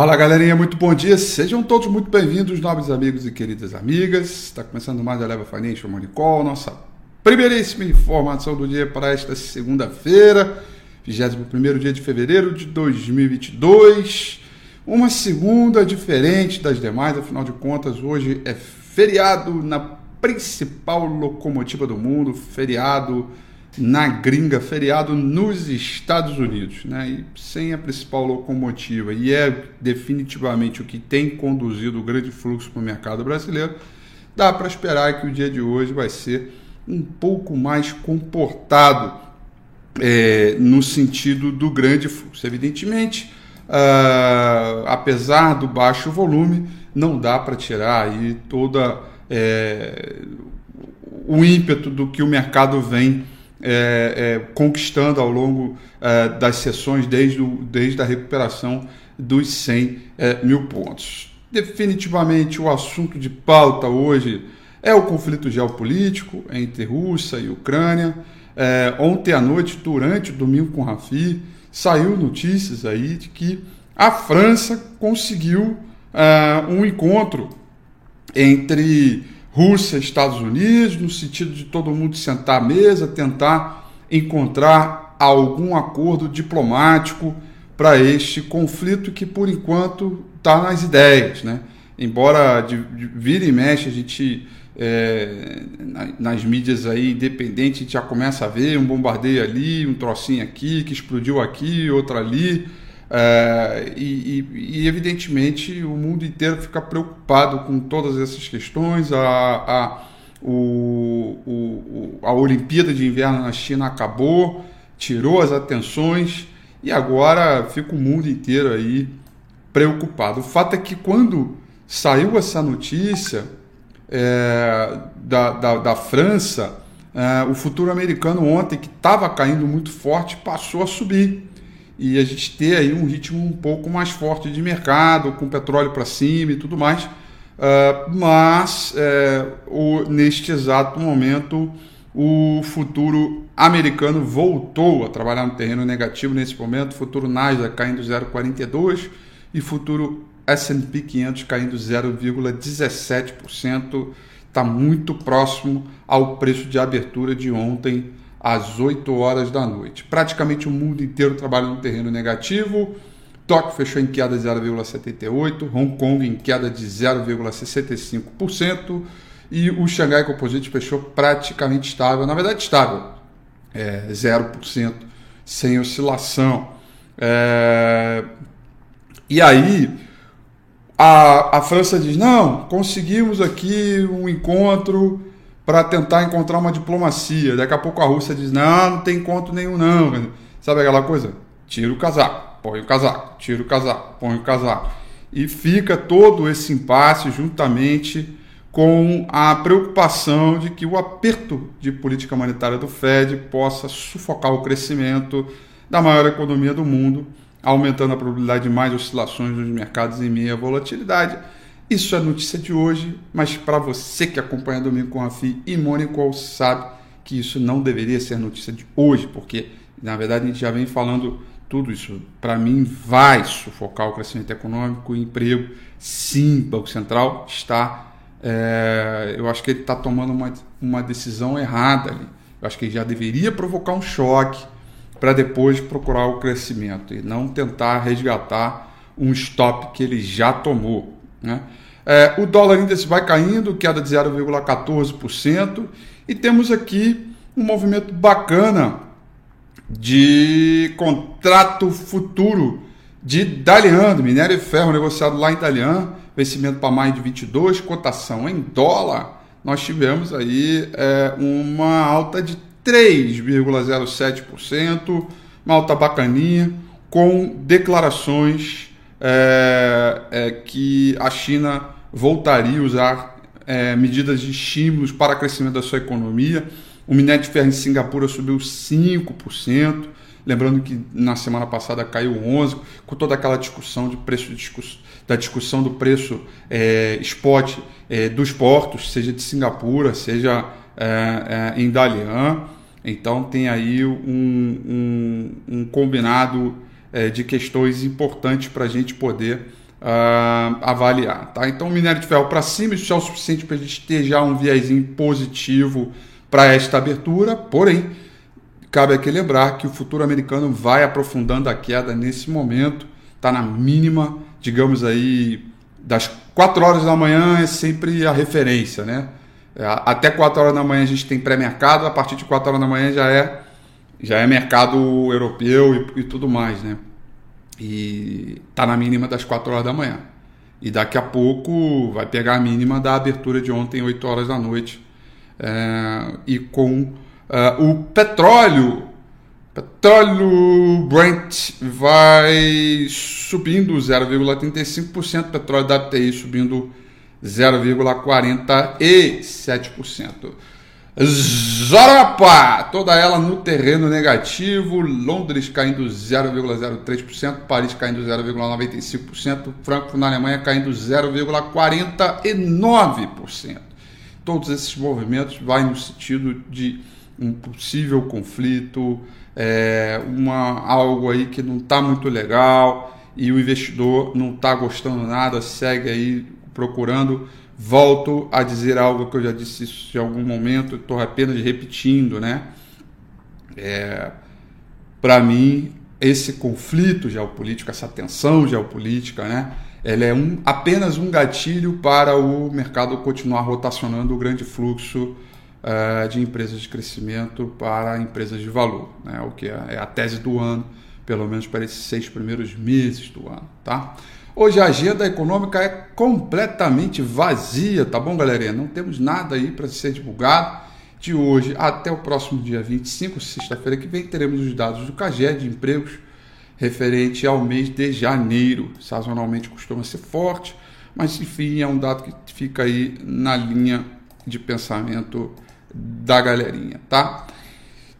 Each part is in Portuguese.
Fala galerinha, muito bom dia, sejam todos muito bem-vindos, nobres amigos e queridas amigas. Está começando mais a Leva Financial Money Call, nossa primeiríssima informação do dia para esta segunda-feira, 21 dia de fevereiro de 2022. Uma segunda diferente das demais, afinal de contas, hoje é feriado na principal locomotiva do mundo, feriado na gringa, feriado nos Estados Unidos, né? E sem a principal locomotiva, e é definitivamente o que tem conduzido o grande fluxo para o mercado brasileiro, dá para esperar que o dia de hoje vai ser um pouco mais comportado é, no sentido do grande fluxo. Evidentemente, uh, apesar do baixo volume, não dá para tirar aí toda é, o ímpeto do que o mercado vem é, é, conquistando ao longo é, das sessões, desde, o, desde a recuperação dos 100 é, mil pontos. Definitivamente, o assunto de pauta hoje é o conflito geopolítico entre Rússia e Ucrânia. É, ontem à noite, durante o domingo com Rafi, saiu notícias aí de que a França conseguiu é, um encontro entre Rússia, Estados Unidos, no sentido de todo mundo sentar à mesa, tentar encontrar algum acordo diplomático para este conflito que, por enquanto, está nas ideias. Né? Embora de, de vira e mexe a gente, é, nas mídias aí independentes, a gente já começa a ver um bombardeio ali, um trocinho aqui, que explodiu aqui, outro ali. É, e, e, evidentemente, o mundo inteiro fica preocupado com todas essas questões. A, a, o, o, a Olimpíada de Inverno na China acabou, tirou as atenções e agora fica o mundo inteiro aí preocupado. O fato é que quando saiu essa notícia é, da, da, da, França, é, o futuro americano ontem, que estava caindo muito forte, passou a subir e a gente ter aí um ritmo um pouco mais forte de mercado, com petróleo para cima e tudo mais. Uh, mas é, o, neste exato momento o futuro americano voltou a trabalhar no terreno negativo nesse momento, futuro Nasdaq caindo 0,42 e futuro S&P 500 caindo 0,17%, está muito próximo ao preço de abertura de ontem às 8 horas da noite. Praticamente o mundo inteiro trabalha no terreno negativo. Tóquio fechou em queda de 0,78, Hong Kong em queda de 0,65% e o Xangai Composite fechou praticamente estável, na verdade estável, é, 0%, sem oscilação. É... E aí a, a França diz, não, conseguimos aqui um encontro para tentar encontrar uma diplomacia. Daqui a pouco a Rússia diz: não, não tem encontro nenhum, não. Sabe aquela coisa? Tira o casaco, põe o casaco, tira o casaco, põe o casaco. E fica todo esse impasse juntamente com a preocupação de que o aperto de política monetária do Fed possa sufocar o crescimento da maior economia do mundo, aumentando a probabilidade de mais oscilações nos mercados em meia volatilidade isso é notícia de hoje, mas para você que acompanha Domingo com a FI e Mônico sabe que isso não deveria ser notícia de hoje, porque na verdade a gente já vem falando tudo isso. Para mim, vai sufocar o crescimento econômico e emprego. Sim, o Banco Central está. É, eu acho que ele está tomando uma, uma decisão errada ali. Eu acho que ele já deveria provocar um choque para depois procurar o crescimento e não tentar resgatar um stop que ele já tomou. Né? É, o dólar índice vai caindo, queda de 0,14%, e temos aqui um movimento bacana de contrato futuro de Dalian, minério de ferro negociado lá em Dalian, vencimento para mais de 22, cotação em dólar, nós tivemos aí é, uma alta de 3,07%, uma alta bacaninha, com declarações é, é, que a China voltaria a usar é, medidas de estímulos para o crescimento da sua economia. O minério de ferro em Singapura subiu 5%. Lembrando que na semana passada caiu 11%, com toda aquela discussão de preço da discussão do preço é, spot é, dos portos, seja de Singapura, seja é, é em Dalian. Então tem aí um, um, um combinado é, de questões importantes para a gente poder uh, avaliar. Tá? Então, o minério de ferro para cima, isso é o suficiente para a gente ter já um viésinho positivo para esta abertura, porém, cabe aqui lembrar que o futuro americano vai aprofundando a queda nesse momento, está na mínima, digamos aí, das 4 horas da manhã é sempre a referência, né? É, até 4 horas da manhã a gente tem pré-mercado, a partir de 4 horas da manhã já é, já é mercado europeu e, e tudo mais, né? E tá na mínima das 4 horas da manhã. E daqui a pouco vai pegar a mínima da abertura de ontem, 8 horas da noite. É, e com uh, o petróleo, petróleo Brent vai subindo 0,35%, petróleo WTI subindo 0,47%. Zorapa, toda ela no terreno negativo, Londres caindo 0,03%, Paris caindo 0,95%, Frankfurt na Alemanha caindo 0,49%. Todos esses movimentos vão no sentido de um possível conflito, é, uma, algo aí que não está muito legal e o investidor não está gostando nada, segue aí procurando Volto a dizer algo que eu já disse em algum momento, estou apenas repetindo, né? É, Para mim, esse conflito geopolítico, essa tensão geopolítica, né? Ela é um, apenas um gatilho para o mercado continuar rotacionando o grande fluxo uh, de empresas de crescimento para empresas de valor, né? O que é, é a tese do ano, pelo menos para esses seis primeiros meses do ano, tá? Hoje a agenda econômica é completamente vazia, tá bom, galerinha? Não temos nada aí para ser divulgado. De hoje até o próximo dia 25, sexta-feira que vem, teremos os dados do CAGE de empregos referente ao mês de janeiro. Sazonalmente costuma ser forte, mas enfim, é um dado que fica aí na linha de pensamento da galerinha, tá?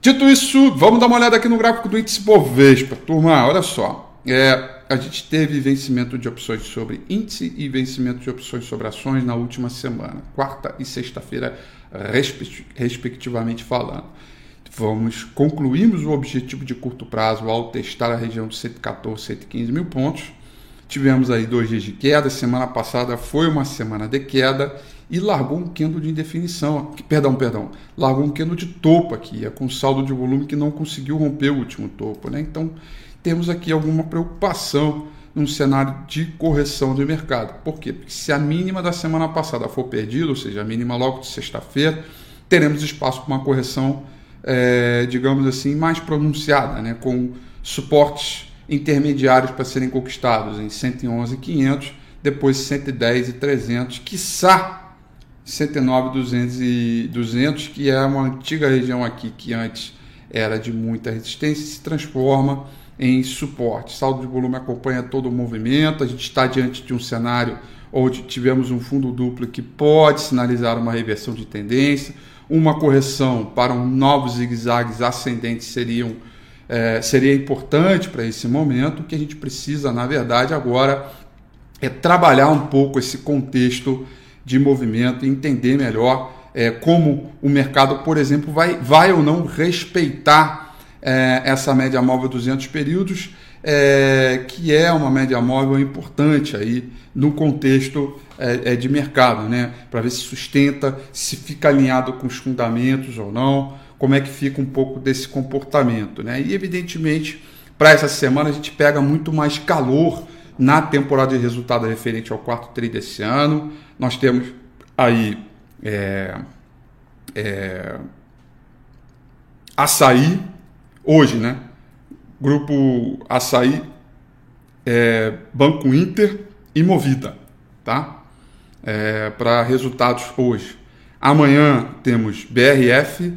Dito isso, vamos dar uma olhada aqui no gráfico do índice Bovespa. Turma, olha só. É, a gente teve vencimento de opções sobre índice e vencimento de opções sobre ações na última semana, quarta e sexta-feira, respectivamente falando. Vamos concluímos o objetivo de curto prazo ao testar a região de 114, 115 mil pontos. Tivemos aí dois dias de queda. Semana passada foi uma semana de queda e largou um candle de indefinição. Perdão, perdão. Largou um candle de topo aqui, é com saldo de volume que não conseguiu romper o último topo, né? Então temos aqui alguma preocupação num cenário de correção de mercado. Por quê? Porque se a mínima da semana passada for perdida, ou seja, a mínima logo de sexta-feira, teremos espaço para uma correção, é, digamos assim, mais pronunciada, né? com suportes intermediários para serem conquistados em 111,500, depois 110 e 300, quiçá 109 200 e 200, que é uma antiga região aqui que antes era de muita resistência, se transforma em suporte. Saldo de volume acompanha todo o movimento. A gente está diante de um cenário onde tivemos um fundo duplo que pode sinalizar uma reversão de tendência, uma correção para um novos zigue-zagues ascendentes seriam é, seria importante para esse momento. O que a gente precisa, na verdade, agora é trabalhar um pouco esse contexto de movimento entender melhor é, como o mercado, por exemplo, vai, vai ou não respeitar é, essa média móvel 200 períodos, é, que é uma média móvel importante aí no contexto é, é de mercado, né? Para ver se sustenta, se fica alinhado com os fundamentos ou não, como é que fica um pouco desse comportamento, né? E evidentemente, para essa semana a gente pega muito mais calor na temporada de resultado referente ao quarto tri desse ano. Nós temos aí é, é, açaí, hoje, né? Grupo Açaí, é, Banco Inter e Movida, tá? É, Para resultados hoje. Amanhã temos BRF,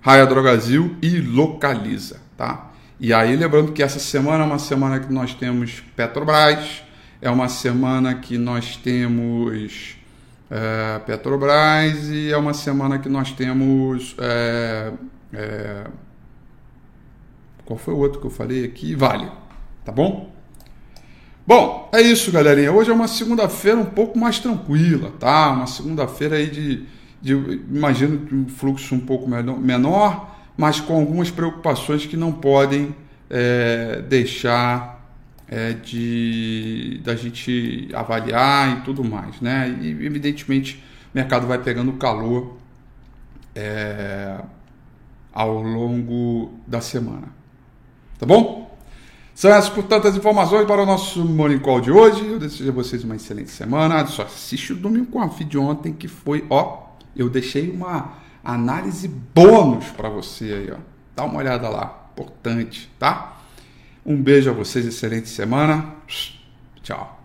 Raia Drogazil e Localiza, tá? E aí lembrando que essa semana é uma semana que nós temos Petrobras, é uma semana que nós temos é, Petrobras e é uma semana que nós temos é, é, qual foi o outro que eu falei aqui? Vale. Tá bom? Bom, é isso, galerinha. Hoje é uma segunda-feira um pouco mais tranquila, tá? Uma segunda-feira aí de, de, imagino um fluxo um pouco menor, mas com algumas preocupações que não podem é, deixar é, de da gente avaliar e tudo mais, né? E evidentemente o mercado vai pegando calor é, ao longo da semana, tá bom? São essas, portanto, as informações para o nosso Morning Call de hoje. Eu desejo a vocês uma excelente semana. Só assiste o domingo com a vídeo ontem que foi, ó, eu deixei uma análise bônus para você aí, ó. Dá uma olhada lá, importante, tá? Um beijo a vocês, excelente semana. Tchau.